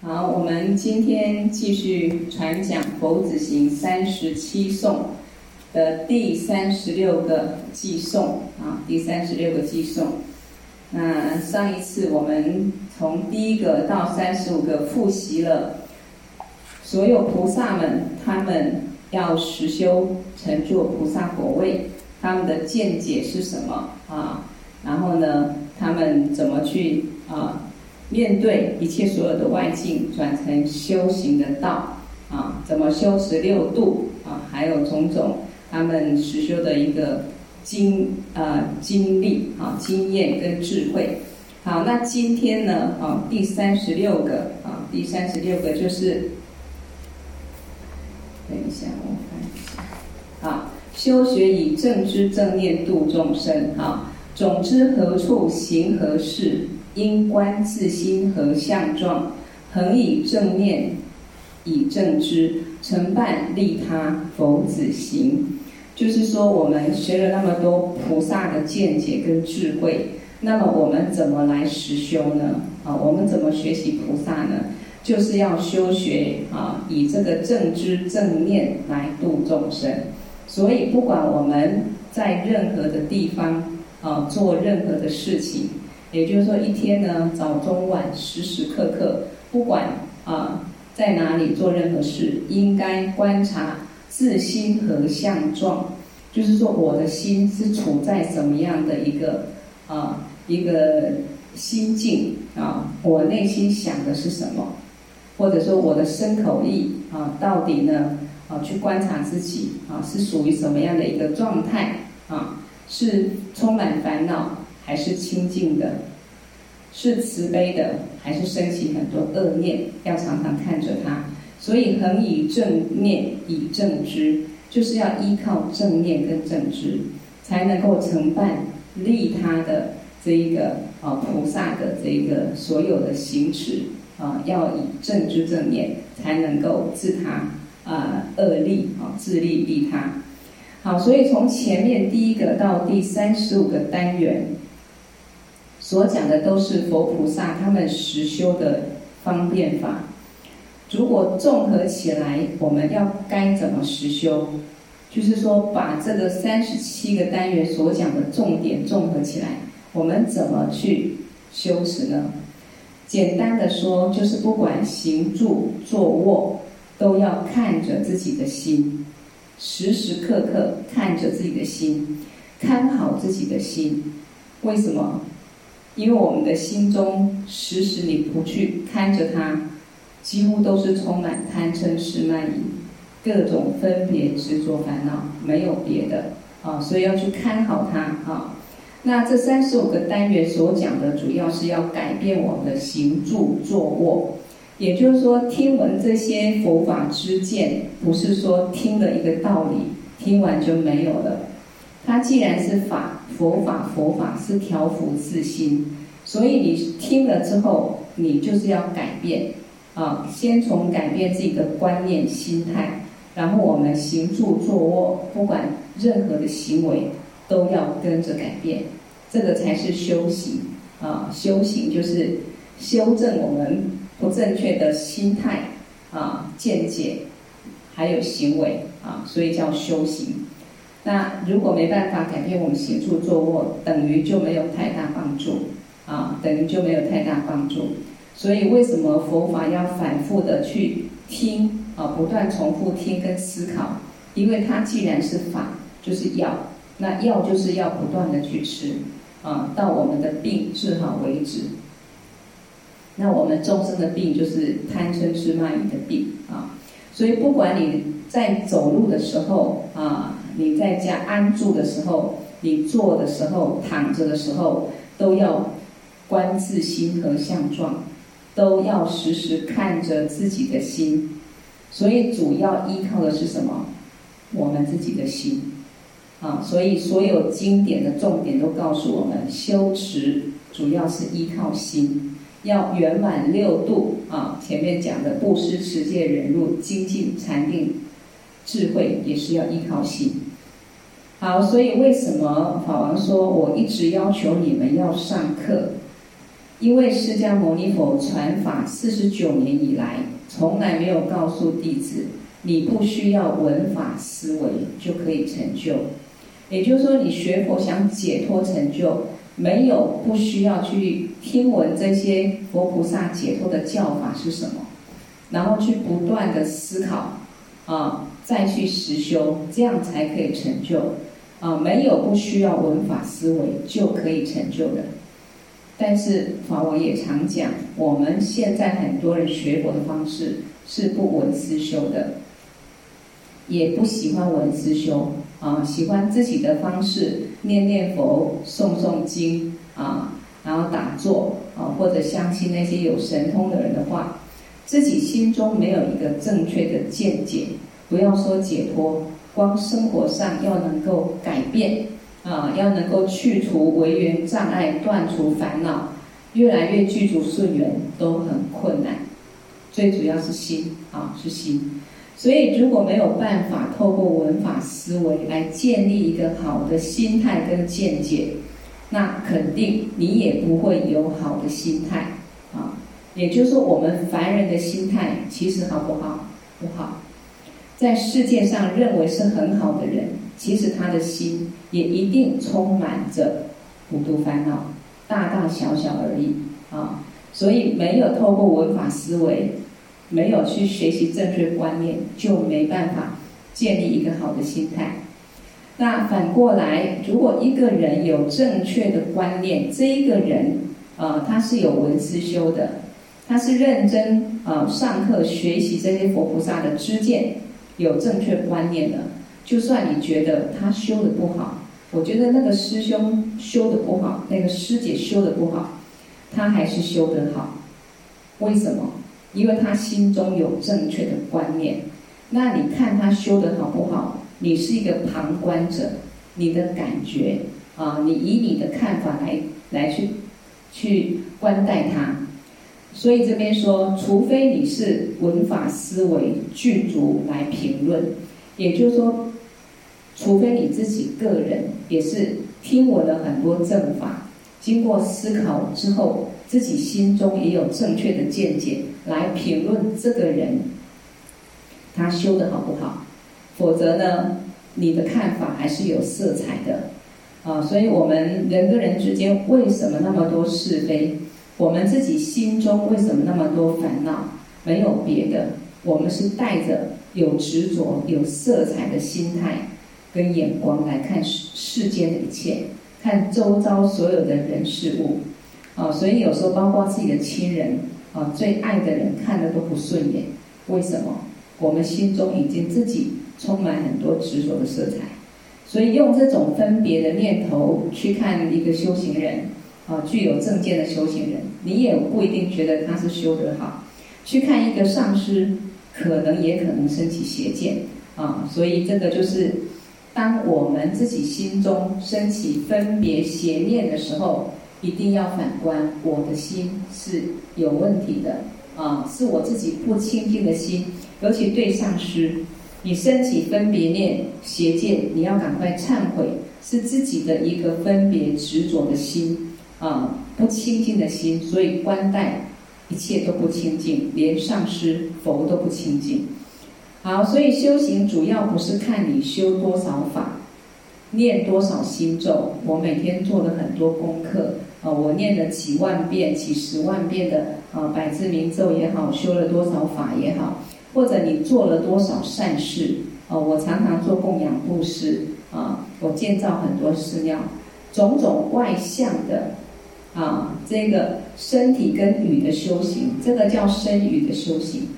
好，我们今天继续传讲《佛子行三十七颂》的第三十六个寄颂啊，第三十六个寄颂。那上一次我们从第一个到三十五个复习了所有菩萨们，他们要实修成就菩萨果位，他们的见解是什么啊？然后呢，他们怎么去啊？面对一切所有的外境，转成修行的道啊，怎么修十六度啊？还有种种他们实修的一个经啊经历啊经验跟智慧。好，那今天呢啊第三十六个啊第三十六个就是，等一下我看一下，啊修学以正知正念度众生啊，总之何处行何事。因观自心和相状，恒以正念，以正知，成办利他佛子行。就是说，我们学了那么多菩萨的见解跟智慧，那么我们怎么来实修呢？啊，我们怎么学习菩萨呢？就是要修学啊，以这个正知正念来度众生。所以，不管我们在任何的地方啊，做任何的事情。也就是说，一天呢，早中晚，时时刻刻，不管啊在哪里做任何事，应该观察自心和相状，就是说我的心是处在什么样的一个啊一个心境啊，我内心想的是什么，或者说我的身口意啊，到底呢啊去观察自己啊是属于什么样的一个状态啊，是充满烦恼。还是清净的，是慈悲的，还是升起很多恶念？要常常看着它。所以恒以正念以正知，就是要依靠正念跟正知，才能够承办利他的这一个啊菩萨的这一个所有的行持啊，要以正知正念，才能够自他啊恶利啊自利利他。好，所以从前面第一个到第三十五个单元。所讲的都是佛菩萨他们实修的方便法。如果综合起来，我们要该怎么实修？就是说，把这个三十七个单元所讲的重点综合起来，我们怎么去修持呢？简单的说，就是不管行住坐卧，都要看着自己的心，时时刻刻看着自己的心，看好自己的心。为什么？因为我们的心中时时你不去看着它，几乎都是充满贪嗔痴慢疑，各种分别执着烦恼，没有别的啊，所以要去看好它啊。那这三十五个单元所讲的，主要是要改变我们的行住坐卧，也就是说，听闻这些佛法之见，不是说听了一个道理，听完就没有了。它既然是法，佛法佛法是调伏自心，所以你听了之后，你就是要改变啊，先从改变自己的观念心态，然后我们行住坐卧，不管任何的行为，都要跟着改变，这个才是修行啊。修行就是修正我们不正确的心态啊、见解，还有行为啊，所以叫修行。那如果没办法改变我们行住坐卧，等于就没有太大帮助啊，等于就没有太大帮助。所以为什么佛法要反复的去听啊，不断重复听跟思考？因为它既然是法，就是药，那药就是要不断的去吃啊，到我们的病治好为止。那我们众生的病就是贪嗔痴慢疑的病啊，所以不管你在走路的时候啊。你在家安住的时候，你坐的时候，躺着的时候，都要观自心和相状，都要时时看着自己的心。所以主要依靠的是什么？我们自己的心。啊，所以所有经典的重点都告诉我们，修持主要是依靠心，要圆满六度啊。前面讲的布施、持戒、忍辱、精进、禅定、智慧，也是要依靠心。好，所以为什么法王说，我一直要求你们要上课？因为释迦牟尼佛传法四十九年以来，从来没有告诉弟子，你不需要闻法思维就可以成就。也就是说，你学佛想解脱成就，没有不需要去听闻这些佛菩萨解脱的教法是什么，然后去不断的思考，啊，再去实修，这样才可以成就。啊，没有不需要文法思维就可以成就的。但是法王也常讲，我们现在很多人学佛的方式是不闻思修的，也不喜欢闻思修。啊，喜欢自己的方式念念佛、诵诵经啊，然后打坐啊，或者相信那些有神通的人的话，自己心中没有一个正确的见解，不要说解脱，光生活上要能够改变啊，要能够去除违缘障碍，断除烦恼，越来越具足顺缘，都很困难。最主要是心啊，是心。所以，如果没有办法透过文法思维来建立一个好的心态跟见解，那肯定你也不会有好的心态啊。也就是说，我们凡人的心态其实好不好？不好。在世界上认为是很好的人，其实他的心也一定充满着五毒烦恼，大大小小而已啊。所以，没有透过文法思维。没有去学习正确观念，就没办法建立一个好的心态。那反过来，如果一个人有正确的观念，这一个人啊、他是有文思修的，他是认真啊、上课学习这些佛菩萨的知见，有正确观念的。就算你觉得他修的不好，我觉得那个师兄修的不好，那个师姐修的不好，他还是修得好。为什么？因为他心中有正确的观念，那你看他修得好不好？你是一个旁观者，你的感觉啊，你以你的看法来来去去观待他。所以这边说，除非你是文法思维具足来评论，也就是说，除非你自己个人也是听闻了很多正法，经过思考之后，自己心中也有正确的见解。来评论这个人，他修的好不好？否则呢，你的看法还是有色彩的啊。所以，我们人跟人之间为什么那么多是非？我们自己心中为什么那么多烦恼？没有别的，我们是带着有执着、有色彩的心态跟眼光来看世世间的一切，看周遭所有的人事物啊。所以，有时候包括自己的亲人。啊，最爱的人看的都不顺眼，为什么？我们心中已经自己充满很多执着的色彩，所以用这种分别的念头去看一个修行人，啊，具有正见的修行人，你也不一定觉得他是修得好。去看一个上师，可能也可能升起邪见，啊，所以这个就是，当我们自己心中升起分别邪念的时候。一定要反观，我的心是有问题的啊，是我自己不清净的心。尤其对上师，你升起分别念、邪见，你要赶快忏悔，是自己的一个分别执着的心啊，不清净的心，所以观待一切都不清净，连上师佛都不清净。好，所以修行主要不是看你修多少法，念多少心咒，我每天做了很多功课。啊，我念了几万遍、几十万遍的啊百字明咒也好，修了多少法也好，或者你做了多少善事啊，我常常做供养布施啊，我建造很多寺庙，种种外向的啊，这个身体跟语的修行，这个叫身语的修行。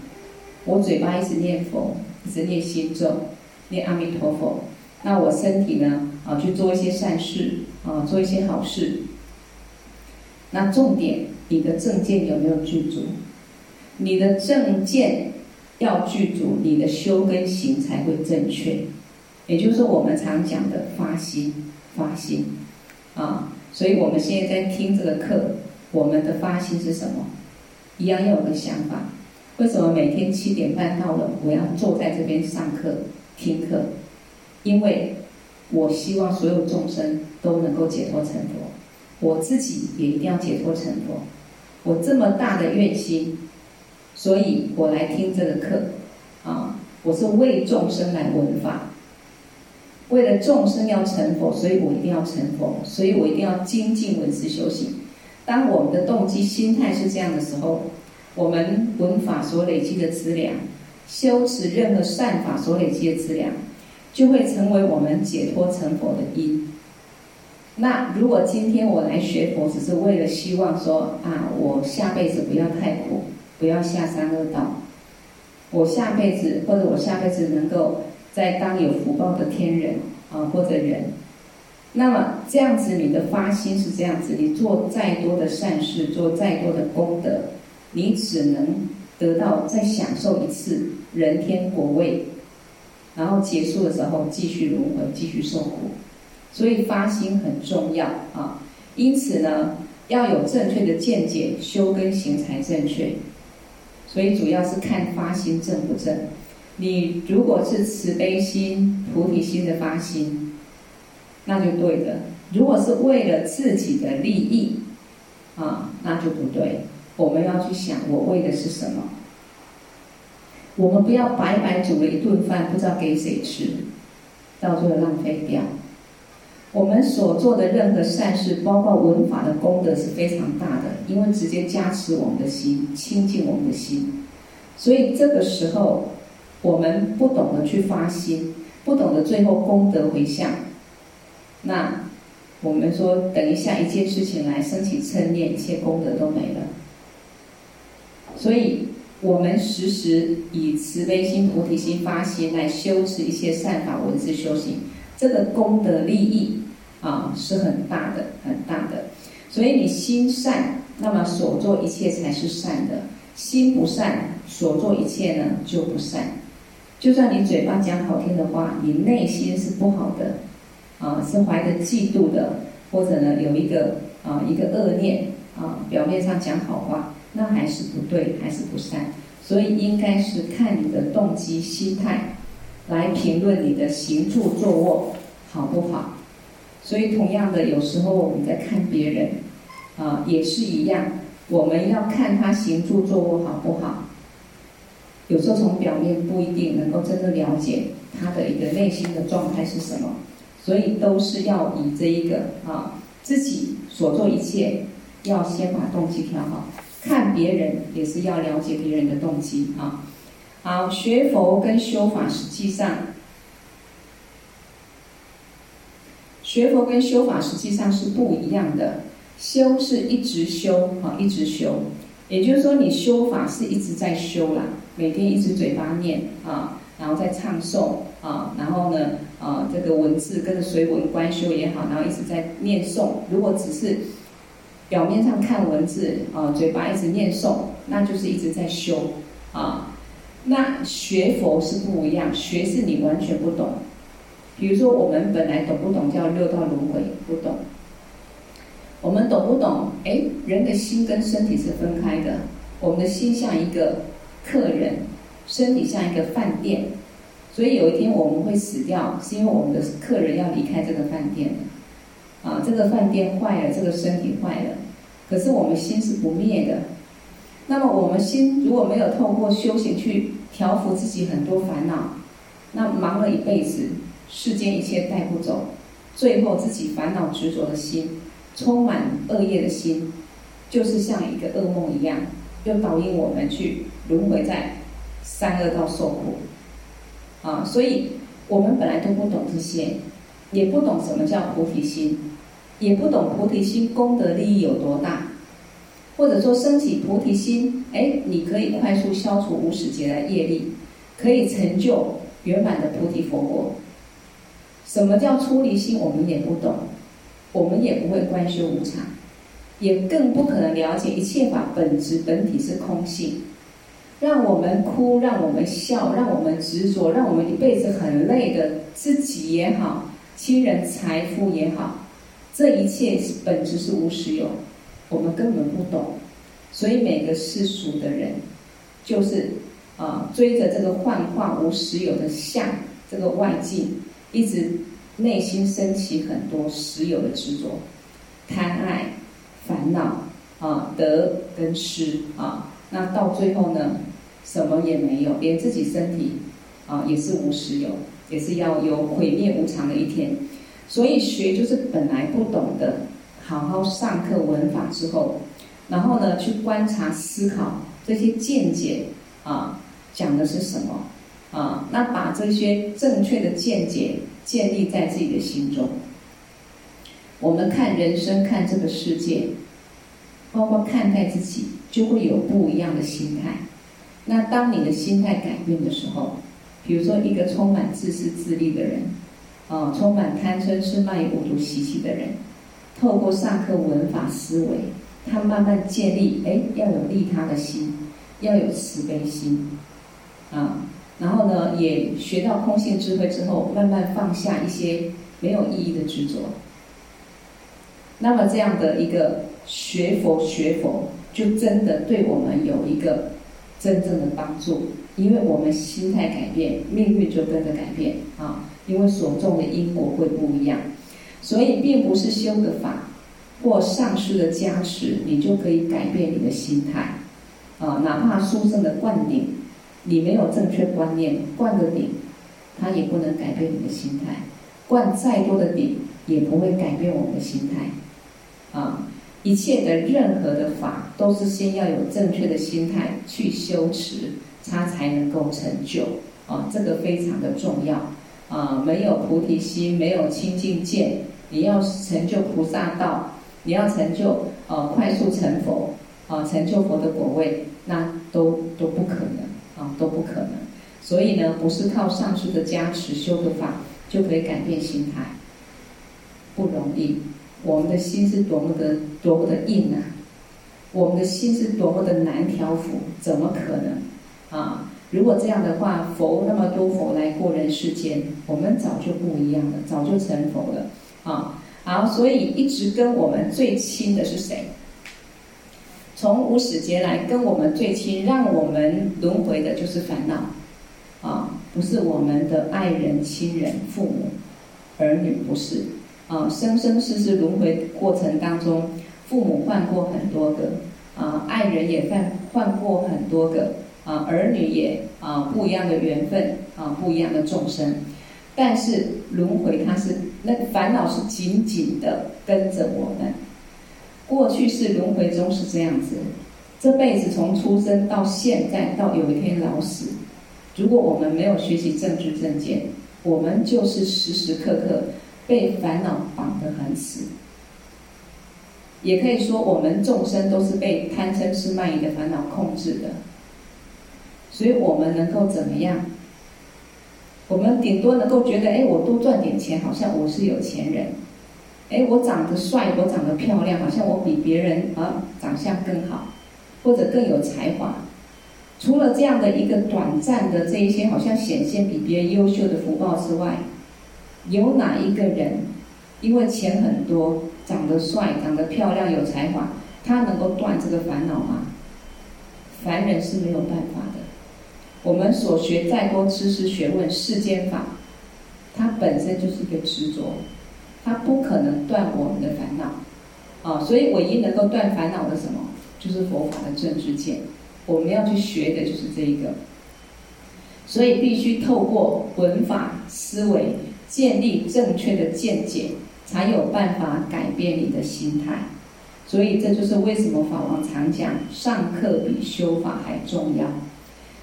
我嘴巴一直念佛，一直念心咒，念阿弥陀佛，那我身体呢啊去做一些善事啊，做一些好事。那重点，你的正见有没有具足？你的正见要具足，你的修跟行才会正确。也就是，我们常讲的发心，发心啊。所以我们现在在听这个课，我们的发心是什么？一样要有个想法。为什么每天七点半到了，我要坐在这边上课听课？因为我希望所有众生都能够解脱成佛。我自己也一定要解脱成佛，我这么大的愿心，所以我来听这个课，啊，我是为众生来闻法，为了众生要成佛，所以我一定要成佛，所以我一定要精进闻思修行。当我们的动机心态是这样的时候，我们闻法所累积的资粮，修持任何善法所累积的资粮，就会成为我们解脱成佛的因。那如果今天我来学佛，只是为了希望说啊，我下辈子不要太苦，不要下三恶道，我下辈子或者我下辈子能够在当有福报的天人啊或者人，那么这样子你的发心是这样子，你做再多的善事，做再多的功德，你只能得到再享受一次人天果位，然后结束的时候继续轮回，继续受苦。所以发心很重要啊，因此呢，要有正确的见解，修跟行才正确。所以主要是看发心正不正。你如果是慈悲心、菩提心的发心，那就对的；如果是为了自己的利益啊，那就不对。我们要去想，我为的是什么？我们不要白白煮了一顿饭，不知道给谁吃，到最后浪费掉。我们所做的任何善事，包括闻法的功德是非常大的，因为直接加持我们的心，清净我们的心。所以这个时候，我们不懂得去发心，不懂得最后功德回向，那我们说，等一下一件事情来升起嗔念，一切功德都没了。所以，我们时时以慈悲心、菩提心发心来修持一些善法、文字修行，这个功德利益。啊，是很大的，很大的。所以你心善，那么所做一切才是善的；心不善，所做一切呢就不善。就算你嘴巴讲好听的话，你内心是不好的，啊，是怀着嫉妒的，或者呢有一个啊一个恶念啊，表面上讲好话，那还是不对，还是不善。所以应该是看你的动机、心态来评论你的行住坐卧好不好。所以，同样的，有时候我们在看别人，啊，也是一样。我们要看他行住坐卧好不好。有时候从表面不一定能够真的了解他的一个内心的状态是什么。所以，都是要以这一个啊，自己所做一切，要先把动机调好。看别人也是要了解别人的动机啊。好，学佛跟修法实际上。学佛跟修法实际上是不一样的，修是一直修啊，一直修，也就是说你修法是一直在修啦，每天一直嘴巴念啊，然后在唱诵啊，然后呢啊这个文字跟着随文观修也好，然后一直在念诵。如果只是表面上看文字啊，嘴巴一直念诵，那就是一直在修啊。那学佛是不一样，学是你完全不懂。比如说，我们本来懂不懂叫六道轮回？不懂。我们懂不懂？哎，人的心跟身体是分开的。我们的心像一个客人，身体像一个饭店。所以有一天我们会死掉，是因为我们的客人要离开这个饭店。啊，这个饭店坏了，这个身体坏了，可是我们心是不灭的。那么我们心如果没有透过修行去调伏自己很多烦恼，那忙了一辈子。世间一切带不走，最后自己烦恼执着的心，充满恶业的心，就是像一个噩梦一样，又导引我们去轮回在三恶道受苦。啊，所以我们本来都不懂这些，也不懂什么叫菩提心，也不懂菩提心功德利益有多大，或者说升起菩提心，哎，你可以快速消除无始劫的业力，可以成就圆满的菩提佛果。什么叫出离心？我们也不懂，我们也不会观修无常，也更不可能了解一切法本质本体是空性。让我们哭，让我们笑，让我们执着，让我们一辈子很累的自己也好，亲人财富也好，这一切本质是无实有，我们根本不懂。所以每个世俗的人，就是啊追着这个幻化无实有的相，这个外境。一直内心升起很多实有的执着、贪爱、烦恼，啊，得跟失啊，那到最后呢，什么也没有，连自己身体啊也是无时有，也是要有毁灭无常的一天。所以学就是本来不懂的，好好上课闻法之后，然后呢去观察思考这些见解啊，讲的是什么啊？那把这些正确的见解建立在自己的心中。我们看人生，看这个世界。包括看待自己，就会有不一样的心态。那当你的心态改变的时候，比如说一个充满自私自利的人，啊，充满贪嗔痴慢疑五毒习气的人，透过上课闻法思维，他慢慢建立，哎，要有利他的心，要有慈悲心，啊，然后呢，也学到空性智慧之后，慢慢放下一些没有意义的执着。那么这样的一个。学佛学佛，就真的对我们有一个真正的帮助，因为我们心态改变，命运就跟着改变啊！因为所种的因果会不一样，所以并不是修个法或上师的加持，你就可以改变你的心态啊！哪怕书生的灌顶，你没有正确观念，灌个顶，他也不能改变你的心态；灌再多的顶，也不会改变我们的心态啊！一切的任何的法，都是先要有正确的心态去修持，它才能够成就啊！这个非常的重要啊！没有菩提心，没有清净见，你要成就菩萨道，你要成就呃快速成佛啊，成就佛的果位，那都都不可能啊，都不可能。所以呢，不是靠上师的加持修的法就可以改变心态，不容易。我们的心是多么的多么的硬啊！我们的心是多么的难调伏，怎么可能啊？如果这样的话，佛那么多佛来过人世间，我们早就不一样了，早就成佛了啊！好，所以一直跟我们最亲的是谁？从无始劫来跟我们最亲，让我们轮回的就是烦恼啊！不是我们的爱人、亲人、父母、儿女，不是。啊，生生世世轮回过程当中，父母换过很多个，啊，爱人也换换过很多个，啊，儿女也啊不一样的缘分，啊，不一样的众生，但是轮回它是那烦恼是紧紧的跟着我们。过去是轮回中是这样子，这辈子从出生到现在到有一天老死，如果我们没有学习正知正见，我们就是时时刻刻。被烦恼绑得很死，也可以说我们众生都是被贪嗔痴慢疑的烦恼控制的。所以我们能够怎么样？我们顶多能够觉得，哎，我多赚点钱，好像我是有钱人。哎，我长得帅，我长得漂亮，好像我比别人啊长相更好，或者更有才华。除了这样的一个短暂的这一些，好像显现比别人优秀的福报之外，有哪一个人，因为钱很多，长得帅、长得漂亮、有才华，他能够断这个烦恼吗？凡人是没有办法的。我们所学再多知识学问、世间法，它本身就是一个执着，它不可能断我们的烦恼。啊，所以唯一能够断烦恼的什么，就是佛法的正知见。我们要去学的就是这一个。所以必须透过文法思维。建立正确的见解，才有办法改变你的心态。所以这就是为什么法王常讲，上课比修法还重要。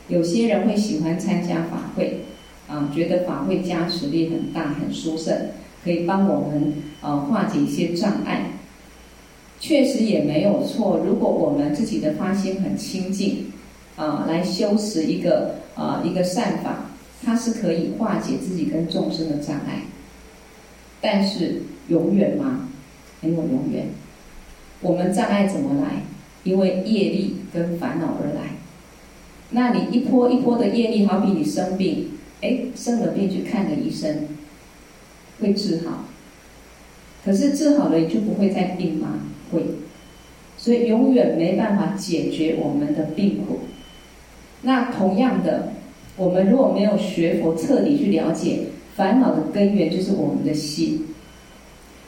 有些人会喜欢参加法会，啊，觉得法会加持力很大，很殊胜，可以帮我们呃化解一些障碍。确实也没有错。如果我们自己的发心很清净，啊，来修持一个啊一个善法。它是可以化解自己跟众生的障碍，但是永远吗？没有永远。我们障碍怎么来？因为业力跟烦恼而来。那你一波一波的业力，好比你生病，哎，生了病去看个医生，会治好。可是治好了，你就不会再病吗？会。所以永远没办法解决我们的病苦。那同样的。我们如果没有学佛，彻底去了解烦恼的根源，就是我们的心，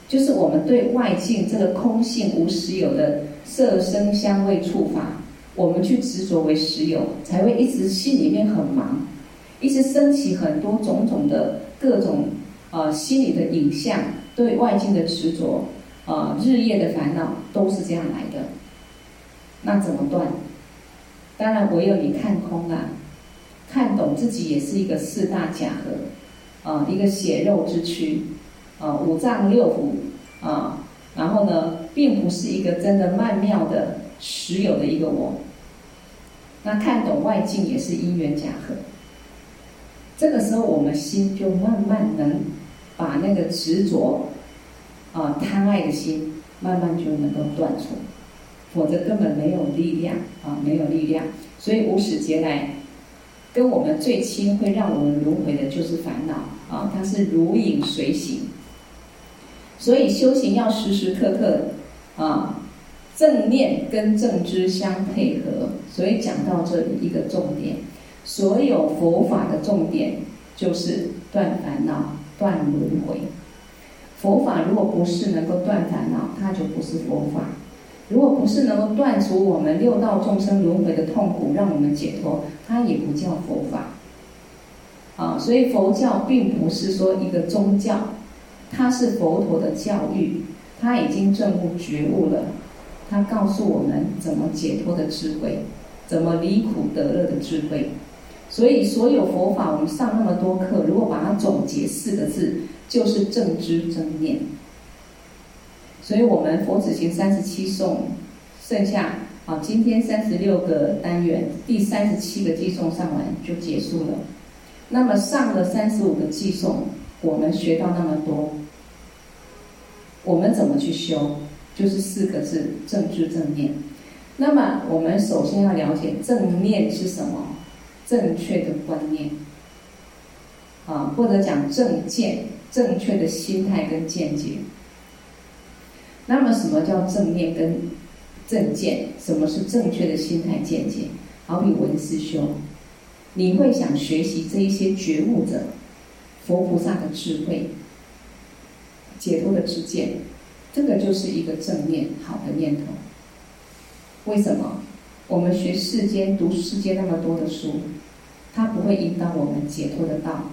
就是我们对外境这个空性无实有的色声香味触法，我们去执着为实有，才会一直心里面很忙，一直升起很多种种的各种、呃、心理的影像，对外境的执着、呃、日夜的烦恼都是这样来的。那怎么断？当然唯有你看空啊，看懂自己也是一个四大假合，啊、一个血肉之躯，啊、五脏六腑啊。然后呢，并不是一个真的曼妙的实有的一个我。那看懂外境也是因缘假合。这个时候，我们心就慢慢能把那个执着啊、贪爱的心，慢慢就能够断除。否则根本没有力量啊，没有力量。所以无始劫来，跟我们最亲，会让我们轮回的就是烦恼啊，它是如影随形。所以修行要时时刻刻啊，正念跟正知相配合。所以讲到这里一个重点，所有佛法的重点就是断烦恼、断轮回。佛法如果不是能够断烦恼，它就不是佛法；如果不是能够断除我们六道众生轮回的痛苦，让我们解脱，它也不叫佛法。啊，所以佛教并不是说一个宗教。它是佛陀的教育，他已经证悟觉悟了，他告诉我们怎么解脱的智慧，怎么离苦得乐的智慧。所以所有佛法，我们上那么多课，如果把它总结四个字，就是正知正念。所以我们佛子行三十七颂，剩下啊，今天三十六个单元，第三十七个偈颂上完就结束了。那么上了三十五个偈颂。我们学到那么多，我们怎么去修？就是四个字：正知正念。那么，我们首先要了解正念是什么？正确的观念啊，或者讲正见，正确的心态跟见解。那么，什么叫正念跟正见？什么是正确的心态见解？好比文思修，你会想学习这一些觉悟者。佛菩萨的智慧、解脱的知见，这个就是一个正念、好的念头。为什么？我们学世间、读世间那么多的书，它不会引导我们解脱的道，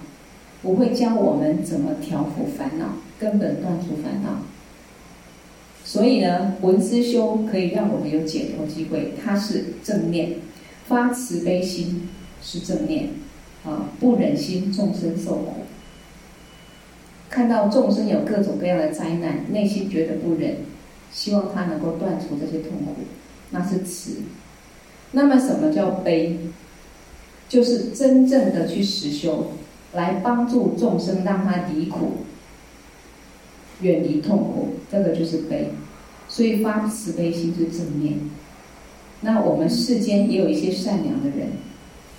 不会教我们怎么调伏烦恼，根本断除烦恼。所以呢，闻思修可以让我们有解脱机会，它是正念，发慈悲心是正念，啊，不忍心众生受苦。看到众生有各种各样的灾难，内心觉得不忍，希望他能够断除这些痛苦，那是慈。那么什么叫悲？就是真正的去实修，来帮助众生，让他离苦，远离痛苦，这个就是悲。所以发慈悲心是正面。那我们世间也有一些善良的人，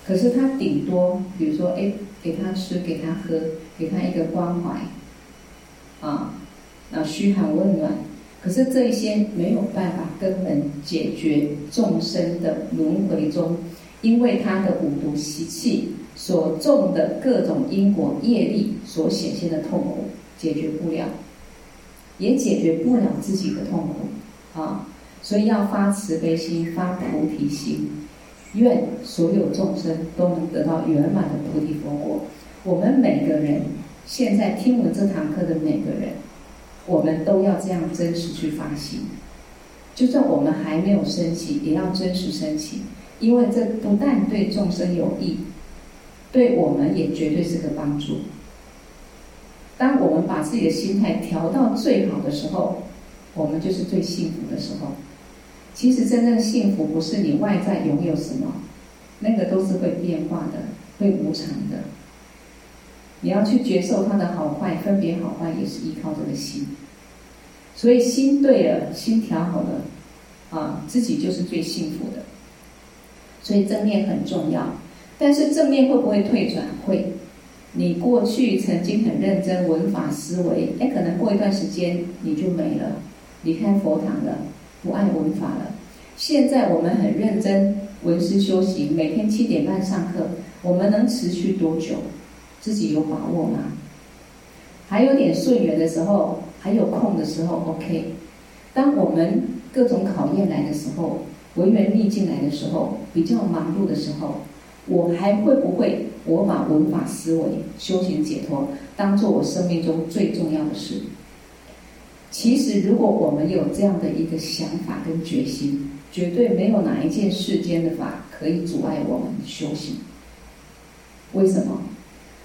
可是他顶多，比如说，哎，给他吃，给他喝，给他一个关怀。啊，那嘘寒问暖，可是这一些没有办法根本解决众生的轮回中，因为他的五毒习气所种的各种因果业力所显现的痛苦，解决不了，也解决不了自己的痛苦啊，所以要发慈悲心，发菩提心，愿所有众生都能得到圆满的菩提佛果。我们每个人。现在听了这堂课的每个人，我们都要这样真实去发心。就算我们还没有升起，也要真实升起，因为这不但对众生有益，对我们也绝对是个帮助。当我们把自己的心态调到最好的时候，我们就是最幸福的时候。其实真正的幸福不是你外在拥有什么，那个都是会变化的，会无常的。你要去接受它的好坏，分别好坏也是依靠这个心。所以心对了，心调好了，啊，自己就是最幸福的。所以正念很重要，但是正念会不会退转？会。你过去曾经很认真文法思维，哎，可能过一段时间你就没了，离开佛堂了，不爱文法了。现在我们很认真文思修行，每天七点半上课，我们能持续多久？自己有把握吗？还有点顺缘的时候，还有空的时候，OK。当我们各种考验来的时候，文缘逆境来的时候，比较忙碌的时候，我还会不会我把文法思维、修行解脱当做我生命中最重要的事？其实，如果我们有这样的一个想法跟决心，绝对没有哪一件世间的法可以阻碍我们修行。为什么？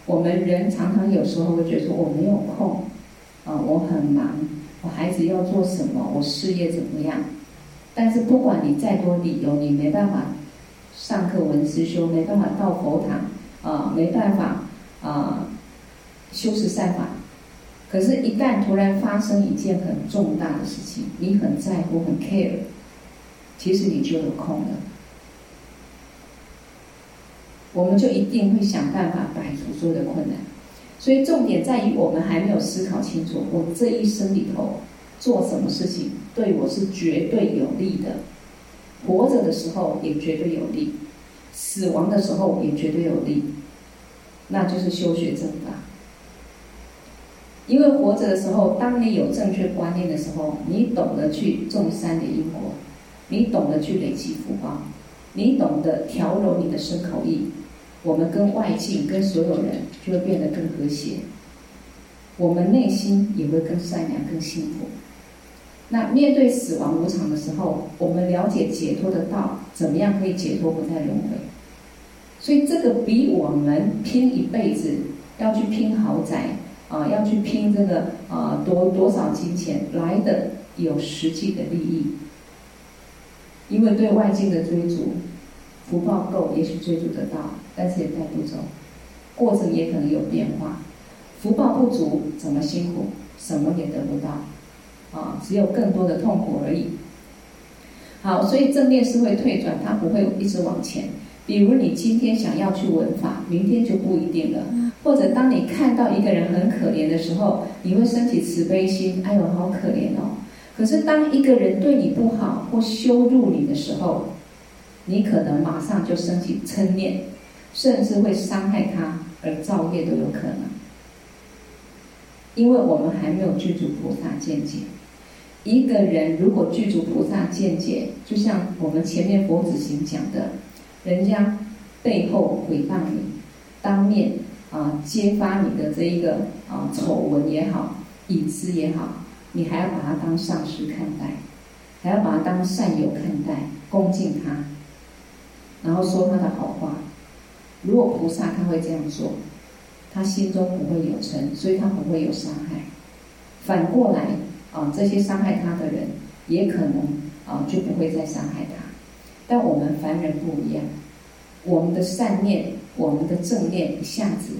我们人常常有时候会觉得我没有空，啊，我很忙，我孩子要做什么，我事业怎么样？但是不管你再多理由，你没办法上课闻思修，没办法到佛堂，啊，没办法啊修持善法。可是，一旦突然发生一件很重大的事情，你很在乎、很 care，其实你就有空了。我们就一定会想办法摆脱所有的困难，所以重点在于我们还没有思考清楚，我这一生里头做什么事情对我是绝对有利的，活着的时候也绝对有利，死亡的时候也绝对有利，那就是修学正法。因为活着的时候，当你有正确观念的时候，你懂得去种善的因果，你懂得去累积福报，你懂得调柔你的身口意。我们跟外境、跟所有人就会变得更和谐，我们内心也会更善良、更幸福。那面对死亡无常的时候，我们了解解脱的道，怎么样可以解脱不再轮回？所以这个比我们拼一辈子要去拼豪宅啊，要去拼这个啊多多少金钱来的有实际的利益，因为对外境的追逐。福报够，也许追逐得到，但是也带不走，过程也可能有变化。福报不足，怎么辛苦，什么也得不到，啊，只有更多的痛苦而已。好，所以正念是会退转，它不会一直往前。比如你今天想要去闻法，明天就不一定了。或者当你看到一个人很可怜的时候，你会升起慈悲心，哎呦，好可怜哦。可是当一个人对你不好或羞辱你的时候，你可能马上就升起嗔念，甚至会伤害他而造业都有可能，因为我们还没有具足菩萨见解。一个人如果具足菩萨见解，就像我们前面佛子行讲的，人家背后诽谤你，当面啊揭发你的这一个啊丑闻也好，隐私也好，你还要把他当上师看待，还要把他当善友看待，恭敬他。然后说他的好话，如果菩萨他会这样做，他心中不会有嗔，所以他不会有伤害。反过来啊，这些伤害他的人也可能啊就不会再伤害他。但我们凡人不一样，我们的善念、我们的正念一下子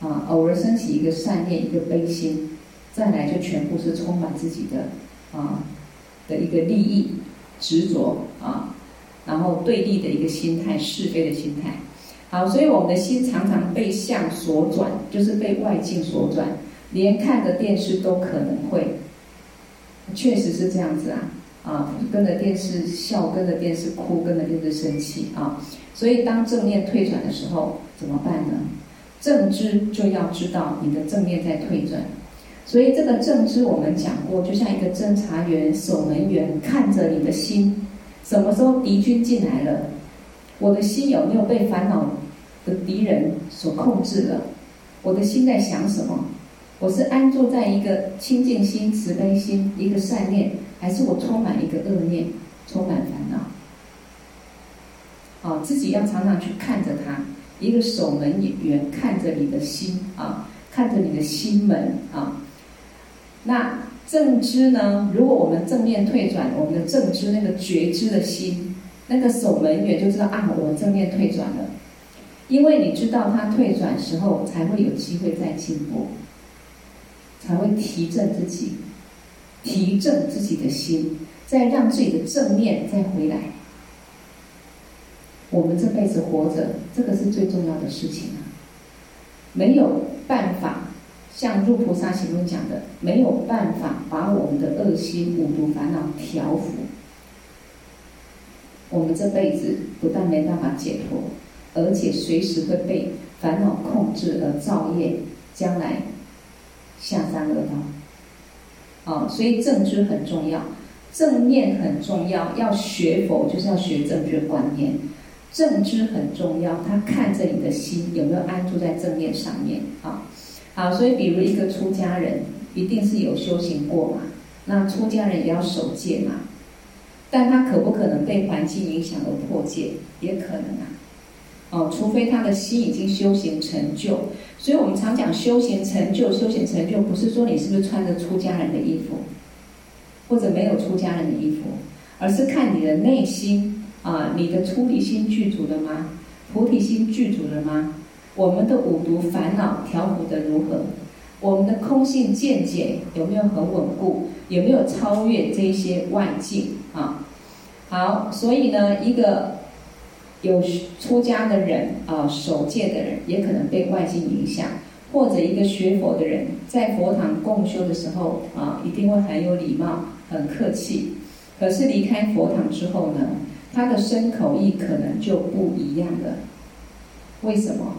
啊，偶尔升起一个善念、一个悲心，再来就全部是充满自己的啊的一个利益执着啊。然后对立的一个心态，是非的心态。好，所以我们的心常常被相所转，就是被外境所转，连看着电视都可能会。确实是这样子啊，啊，跟着电视笑，跟着电视哭，跟着电视生气啊。所以当正念退转的时候，怎么办呢？正知就要知道你的正念在退转。所以这个正知我们讲过，就像一个侦查员、守门员，看着你的心。什么时候敌军进来了？我的心有没有被烦恼的敌人所控制了？我的心在想什么？我是安住在一个清净心、慈悲心、一个善念，还是我充满一个恶念，充满烦恼？啊，自己要常常去看着他，一个守门员看着你的心啊，看着你的心门啊，那。正知呢？如果我们正念退转，我们的正知那个觉知的心，那个守门员就知道啊，我正念退转了。因为你知道他退转时候，才会有机会再进步，才会提振自己，提振自己的心，再让自己的正念再回来。我们这辈子活着，这个是最重要的事情啊，没有办法。像入菩萨行论讲的，没有办法把我们的恶心、五毒烦恼调伏，我们这辈子不但没办法解脱，而且随时会被烦恼控制而造业，将来下三恶道。啊，所以正知很重要。正念很重要，要学佛就是要学正知观念。正知很重要，他看着你的心有没有安住在正念上面啊。好，所以比如一个出家人，一定是有修行过嘛。那出家人也要守戒嘛。但他可不可能被环境影响而破戒？也可能啊。哦，除非他的心已经修行成就。所以我们常讲修行成就，修行成就不是说你是不是穿着出家人的衣服，或者没有出家人的衣服，而是看你的内心啊，你的出离心具足了吗？菩提心具足了吗？我们的五毒烦恼调伏得如何？我们的空性见解有没有很稳固？有没有超越这些外境啊？好，所以呢，一个有出家的人啊，守戒的人，也可能被外境影响；或者一个学佛的人，在佛堂共修的时候啊，一定会很有礼貌、很客气。可是离开佛堂之后呢，他的身口意可能就不一样了。为什么？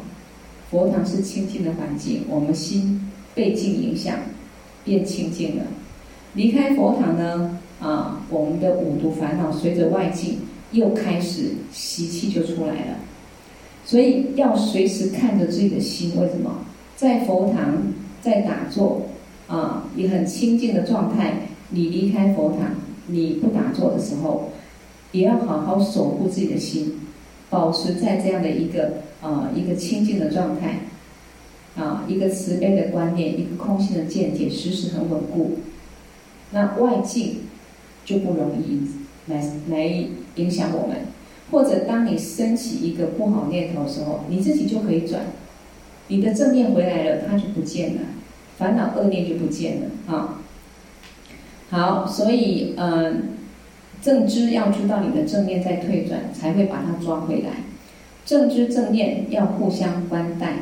佛堂是清净的环境，我们心被境影响，变清净了。离开佛堂呢，啊，我们的五毒烦恼随着外境又开始习气就出来了。所以要随时看着自己的心，为什么？在佛堂在打坐啊，也很清净的状态，你离开佛堂，你不打坐的时候，也要好好守护自己的心，保持在这样的一个。啊，一个清净的状态，啊，一个慈悲的观念，一个空性的见解，时时很稳固。那外境就不容易来来影响我们。或者当你升起一个不好念头的时候，你自己就可以转，你的正念回来了，它就不见了，烦恼恶念就不见了啊。好，所以嗯，正知要知道你的正念在退转，才会把它抓回来。正知正念要互相关待，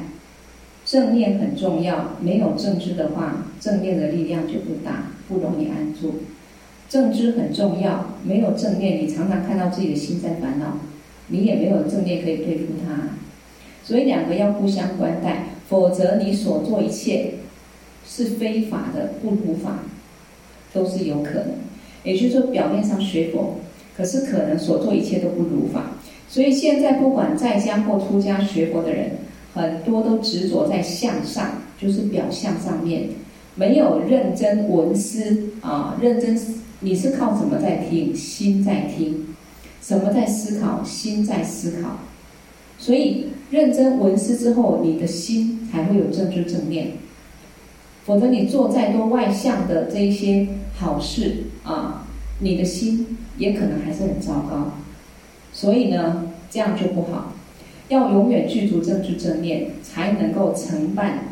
正念很重要。没有正知的话，正念的力量就不大，不容易安住。正知很重要，没有正念，你常常看到自己的心在烦恼，你也没有正念可以对付它。所以两个要互相关待，否则你所做一切是非法的，不如法，都是有可能。也就是说，表面上学佛，可是可能所做一切都不如法。所以现在不管在家或出家学佛的人，很多都执着在相上，就是表象上面，没有认真闻思啊，认真你是靠什么在听？心在听，什么在思考？心在思考。所以认真闻思之后，你的心才会有正知正念。否则你做再多外向的这一些好事啊，你的心也可能还是很糟糕。所以呢，这样就不好，要永远具足正知正念，才能够承办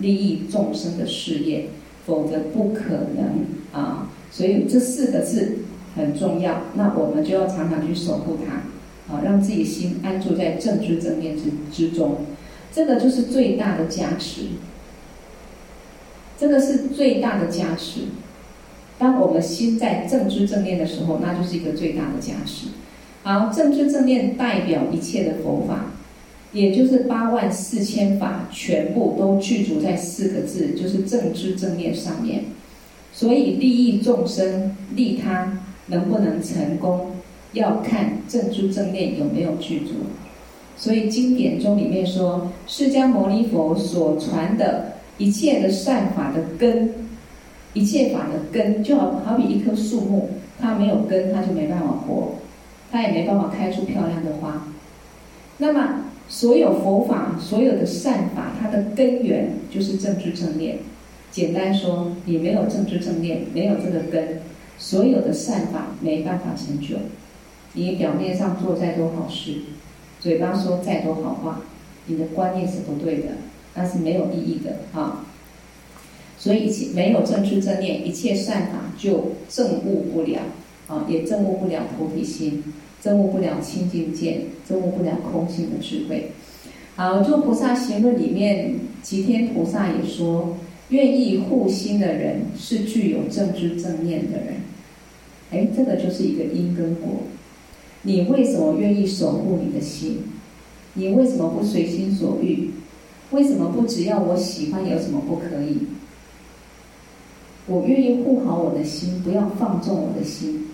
利益众生的事业，否则不可能啊。所以这四个字很重要，那我们就要常常去守护它，啊，让自己心安住在正知正念之之中，这个就是最大的加持。这个是最大的加持。当我们心在正知正念的时候，那就是一个最大的加持。好，正知正念代表一切的佛法，也就是八万四千法，全部都具足在四个字，就是正知正念上面。所以利益众生、利他能不能成功，要看正知正念有没有具足。所以经典中里面说，释迦牟尼佛所传的一切的善法的根，一切法的根，就好好比一棵树木，它没有根，它就没办法活。它也没办法开出漂亮的花。那么，所有佛法、所有的善法，它的根源就是正知正念。简单说，你没有正知正念，没有这个根，所有的善法没办法成就。你表面上做再多好事，嘴巴说再多好话，你的观念是不对的，那是没有意义的啊。所以，一切没有正知正念，一切善法就证悟不了啊，也证悟不了菩提心。证悟不了清净见，证悟不了空性的智慧。好，《诸菩萨行论》里面，齐天菩萨也说，愿意护心的人是具有正知正念的人。哎，这个就是一个因跟果。你为什么愿意守护你的心？你为什么不随心所欲？为什么不只要我喜欢，有什么不可以？我愿意护好我的心，不要放纵我的心，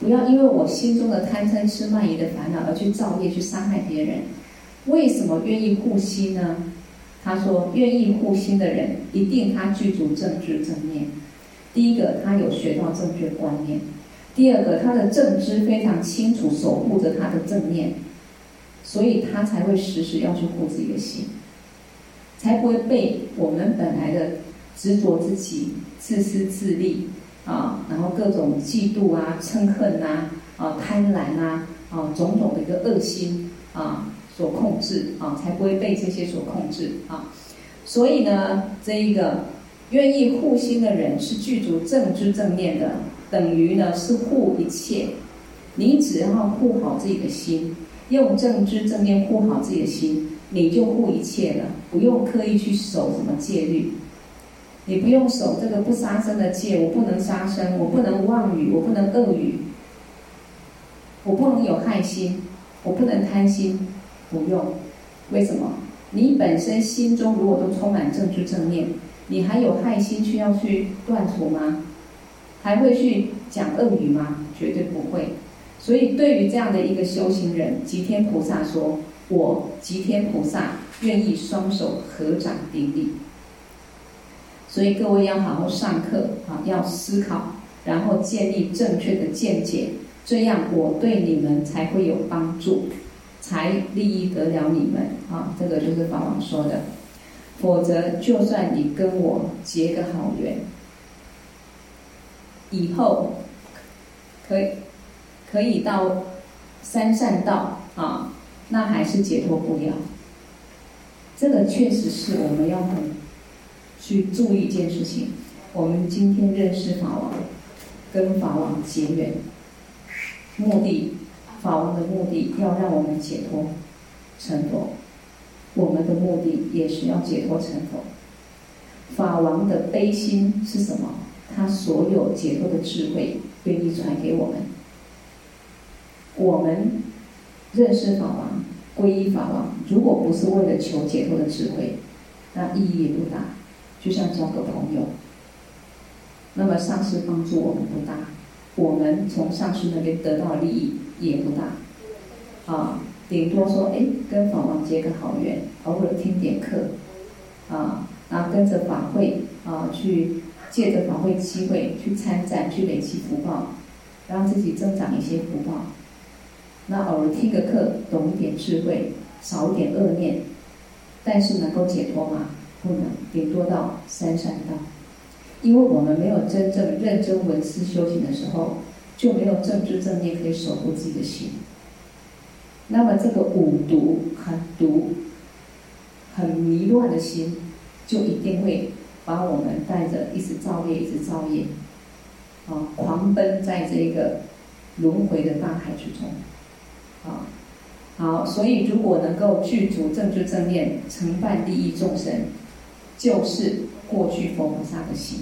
不要因为我心中的贪嗔痴慢疑的烦恼而去造业去伤害别人。为什么愿意护心呢？他说，愿意护心的人，一定他具足正知正念。第一个，他有学到正确观念；第二个，他的正知非常清楚，守护着他的正念，所以他才会时时要去护自己的心，才不会被我们本来的执着自己、自私自利啊，然后各种嫉妒啊、嗔恨呐、啊、啊贪婪啊、啊种种的一个恶心啊。所控制啊，才不会被这些所控制啊。所以呢，这一个愿意护心的人是具足正知正念的，等于呢是护一切。你只要护好自己的心，用正知正念护好自己的心，你就护一切了，不用刻意去守什么戒律。你不用守这个不杀生的戒，我不能杀生，我不能妄语，我不能恶语，我不能有害心，我不能贪心。不用，为什么？你本身心中如果都充满正知正念，你还有害心需要去断除吗？还会去讲恶语吗？绝对不会。所以，对于这样的一个修行人，吉天菩萨说：“我吉天菩萨愿意双手合掌顶礼。”所以，各位要好好上课啊，要思考，然后建立正确的见解，这样我对你们才会有帮助。才利益得了你们啊！这个就是法王说的。否则，就算你跟我结个好缘，以后可以可以到三善道啊，那还是解脱不了。这个确实是我们要很去注意一件事情。我们今天认识法王，跟法王结缘，目的。法王的目的要让我们解脱成佛，我们的目的也是要解脱成佛。法王的悲心是什么？他所有解脱的智慧愿意传给我们。我们认识法王、皈依法王，如果不是为了求解脱的智慧，那意义也不大。就像交个朋友，那么上师帮助我们不大，我们从上师那边得到利益。也不大，啊，顶多说，哎，跟法王结个好缘，偶尔听点课，啊，然后跟着法会，啊，去借着法会机会去参赞，去累积福报，让自己增长一些福报。那偶尔听个课，懂一点智慧，少一点恶念，但是能够解脱吗？不能，顶多到三善道，因为我们没有真正认真闻思修行的时候。就没有正知正念可以守护自己的心，那么这个五毒很毒、很迷乱的心，就一定会把我们带着一直造业、一直造业，啊，狂奔在这个轮回的大海之中，啊，好，所以如果能够具足正知正念，承办利益众生，就是过去佛菩萨的心。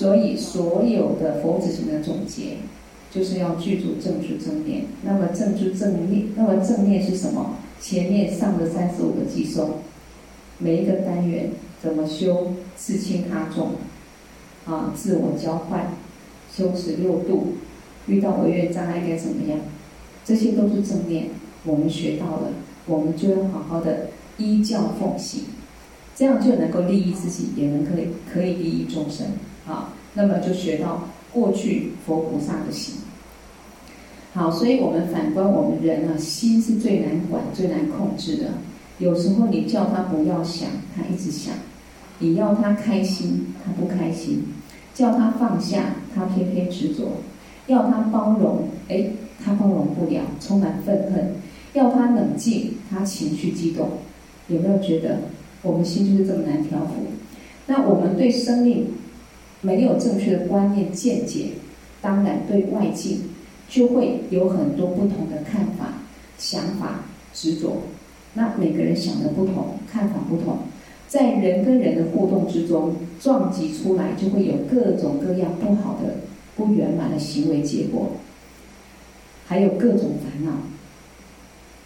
所以，所有的佛子行的总结，就是要具足正知正念。那么，正知正念，那么正念是什么？前面上的三十五个偈颂，每一个单元怎么修自轻他重，啊，自我交换，修持六度，遇到违缘障碍该怎么样？这些都是正念。我们学到了，我们就要好好的依教奉行，这样就能够利益自己，也能可以可以利益众生。好，那么就学到过去佛菩萨的心。好，所以我们反观我们人啊，心是最难管、最难控制的。有时候你叫他不要想，他一直想；你要他开心，他不开心；叫他放下，他偏偏执着；要他包容，哎，他包容不了，充满愤恨；要他冷静，他情绪激动。有没有觉得我们心就是这么难调伏？那我们对生命，没有正确的观念见解，当然对外境就会有很多不同的看法、想法、执着。那每个人想的不同，看法不同，在人跟人的互动之中，撞击出来就会有各种各样不好的、不圆满的行为结果，还有各种烦恼。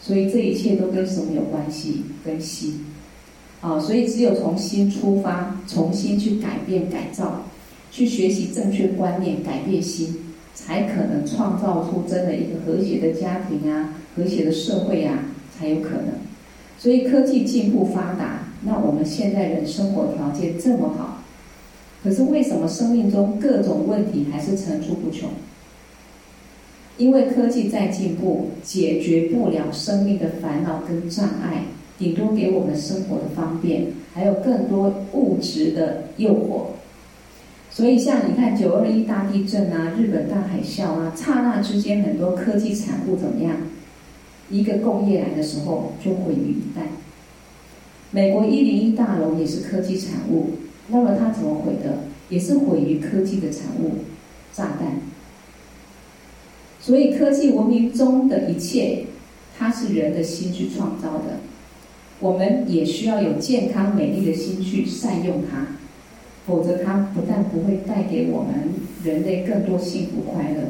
所以这一切都跟什么有关系？跟心。啊，所以只有从心出发，重新去改变、改造。去学习正确观念，改变心，才可能创造出真的一个和谐的家庭啊，和谐的社会啊，才有可能。所以科技进步发达，那我们现在人生活条件这么好，可是为什么生命中各种问题还是层出不穷？因为科技在进步，解决不了生命的烦恼跟障碍，顶多给我们生活的方便，还有更多物质的诱惑。所以，像你看九二一大地震啊，日本大海啸啊，刹那之间很多科技产物怎么样？一个工业来的时候就毁于一旦。美国一零一大楼也是科技产物，那么它怎么毁的？也是毁于科技的产物，炸弹。所以，科技文明中的一切，它是人的心去创造的。我们也需要有健康美丽的心去善用它，否则它不但不会带给我们人类更多幸福快乐，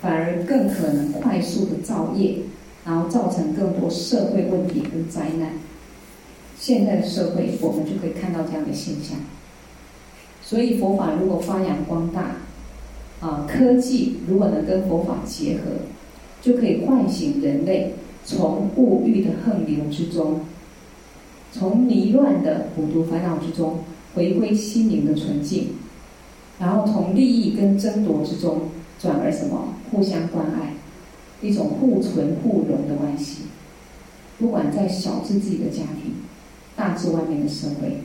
反而更可能快速的造业，然后造成更多社会问题跟灾难。现在的社会，我们就可以看到这样的现象。所以，佛法如果发扬光大。啊，科技如果能跟佛法结合，就可以唤醒人类从物欲的横流之中，从迷乱的五毒烦恼之中回归心灵的纯净，然后从利益跟争夺之中转而什么互相关爱，一种互存互融的关系。不管在小至自己的家庭，大至外面的社会，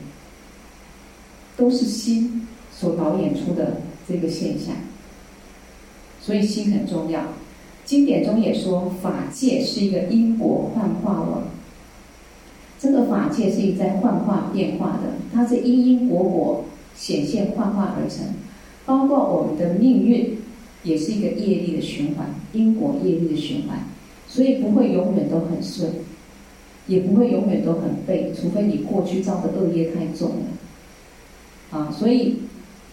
都是心所导演出的这个现象。所以心很重要，经典中也说法界是一个因果幻化网。这个法界是一在幻化变化的，它是因因果果显现幻化而成，包括我们的命运也是一个业力的循环，因果业力的循环，所以不会永远都很顺，也不会永远都很背，除非你过去造的恶业太重了。啊，所以。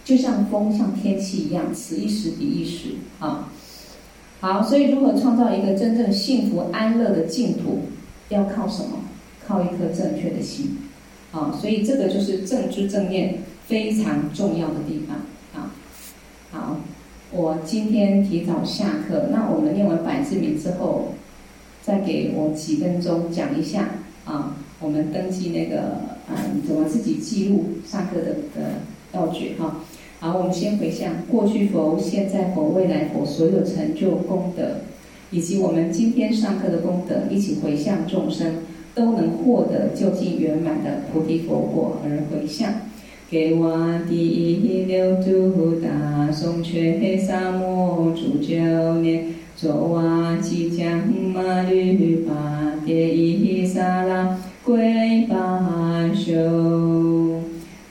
就像风，像天气一样，此一时彼一时啊。好，所以如何创造一个真正幸福安乐的净土，要靠什么？靠一颗正确的心啊。所以这个就是正知正念非常重要的地方啊。好，我今天提早下课，那我们念完百字明之后，再给我几分钟讲一下啊。我们登记那个啊，怎么自己记录上课的的道具哈。好，我们先回向过去佛、现在佛、未来佛所有成就功德，以及我们今天上课的功德，一起回向众生都能获得究竟圆满的菩提佛果而回向。给我第一六度大颂缺萨摩诸九念，作瓦吉将马律巴迭伊萨拉归巴修。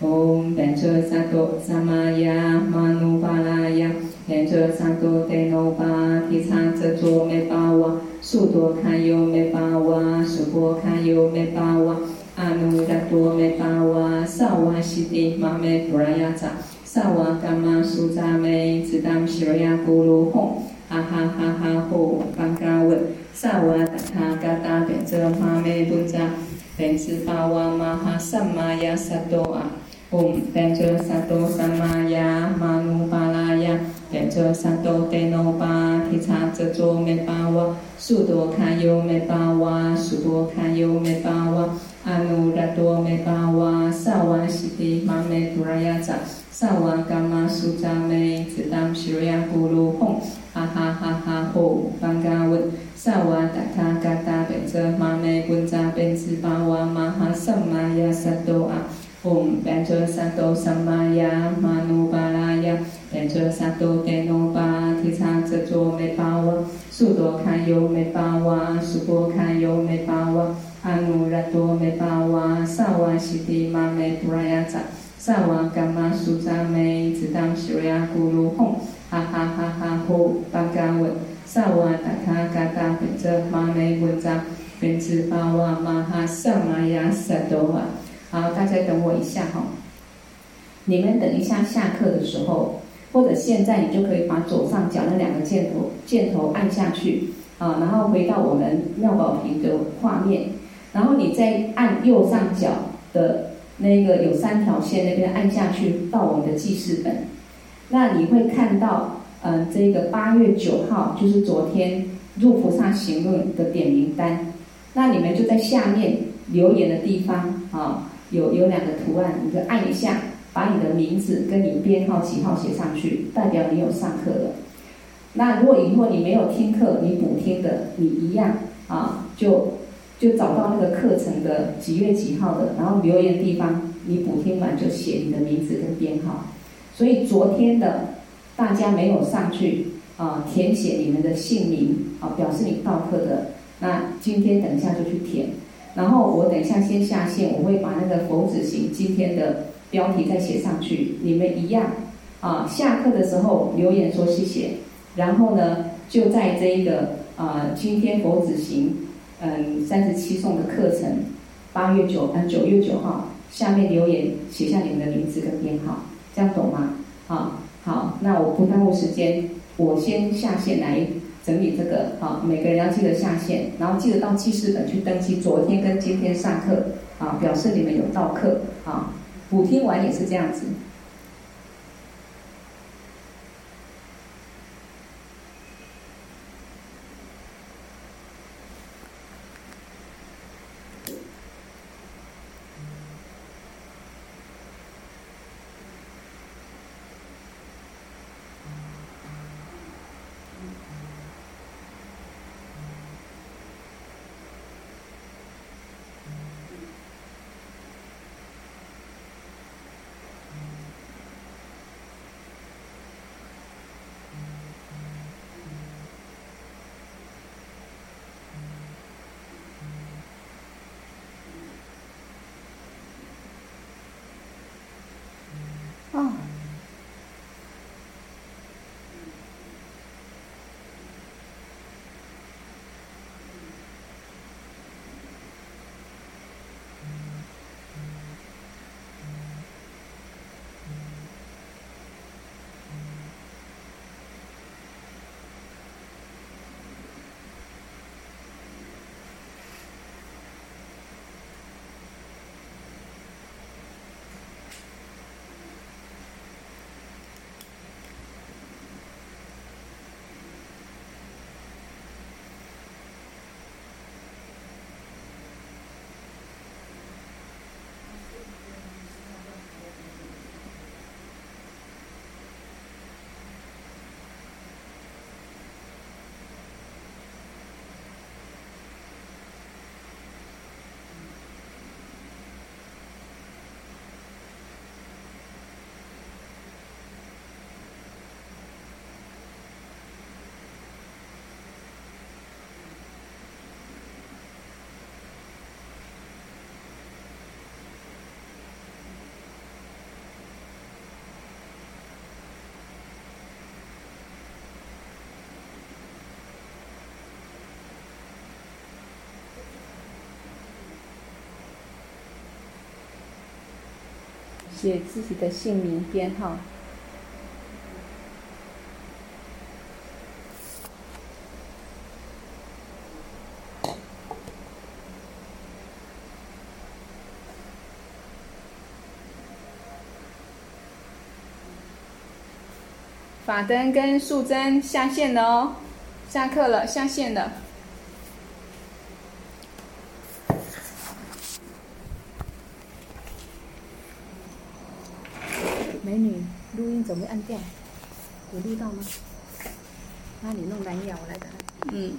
唵，班卓萨多萨玛雅玛努巴拉雅，班卓萨多德诺巴提察则卓美巴瓦，苏多卡尤美巴瓦，苏波卡尤美巴瓦，阿努达多美巴瓦，萨瓦西蒂玛美布拉雅扎，萨瓦伽玛苏扎美，只当西罗亚咕噜吽，哈哈哈哈吽，班嘎文，萨瓦达他嘎达班卓玛美布扎，班智巴瓦玛哈萨玛雅萨多啊。唵，班卓萨多萨玛雅玛努巴拉雅，班卓萨多德诺巴提察则卓美巴瓦，苏多卡尤美巴瓦，苏多卡尤美巴瓦，阿努拉多美巴瓦，萨瓦西提玛美杜拉雅扎，萨瓦伽玛苏扎美，只当西罗亚咕噜吽，哈哈哈哈吽，班嘎文，萨瓦达他嘎达班卓玛美本扎班智巴瓦玛哈萨玛雅萨多阿。唵，班卓萨多萨玛雅玛努巴拉雅，班卓萨多德诺巴提察则卓美巴瓦，速多卡尤美巴瓦，速波卡尤美巴瓦，阿努拉多美巴瓦，萨瓦西提玛美布拉雅扎，萨瓦伽玛苏扎梅，只当西罗亚咕噜吽，哈哈哈哈呼，巴嘎文，萨瓦达他嘎达班卓玛梅文扎，班智巴瓦玛哈萨玛雅萨多瓦。好，大家等我一下哈。你们等一下下课的时候，或者现在，你就可以把左上角那两个箭头箭头按下去啊，然后回到我们妙宝瓶的画面，然后你再按右上角的那个有三条线那边按下去，到我们的记事本。那你会看到，嗯、这个八月九号就是昨天入菩萨行论的点名单，那你们就在下面留言的地方啊，有有两个图案，你就按一下，把你的名字跟你编号几号写上去，代表你有上课的。那如果以后你没有听课，你补听的，你一样啊，就就找到那个课程的几月几号的，然后留言地方，你补听完就写你的名字跟编号。所以昨天的大家没有上去啊，填写你们的姓名啊，表示你到课的。那今天等一下就去填，然后我等一下先下线，我会把那个佛子行今天的标题再写上去。你们一样啊，下课的时候留言说谢谢，然后呢就在这一个啊今天佛子行嗯三十七颂的课程八月九嗯九月九号下面留言写下你们的名字跟编号。这样懂吗？啊，好，那我不耽误时间，我先下线来整理这个。好，每个人要记得下线，然后记得到记事本去登记昨天跟今天上课，啊，表示你们有到课。啊，补听完也是这样子。写自己的姓名编号。法灯跟素贞下线了哦，下课了，下线了。美女，录音怎么按掉？有录到吗？那你弄蓝牙，我来看。嗯。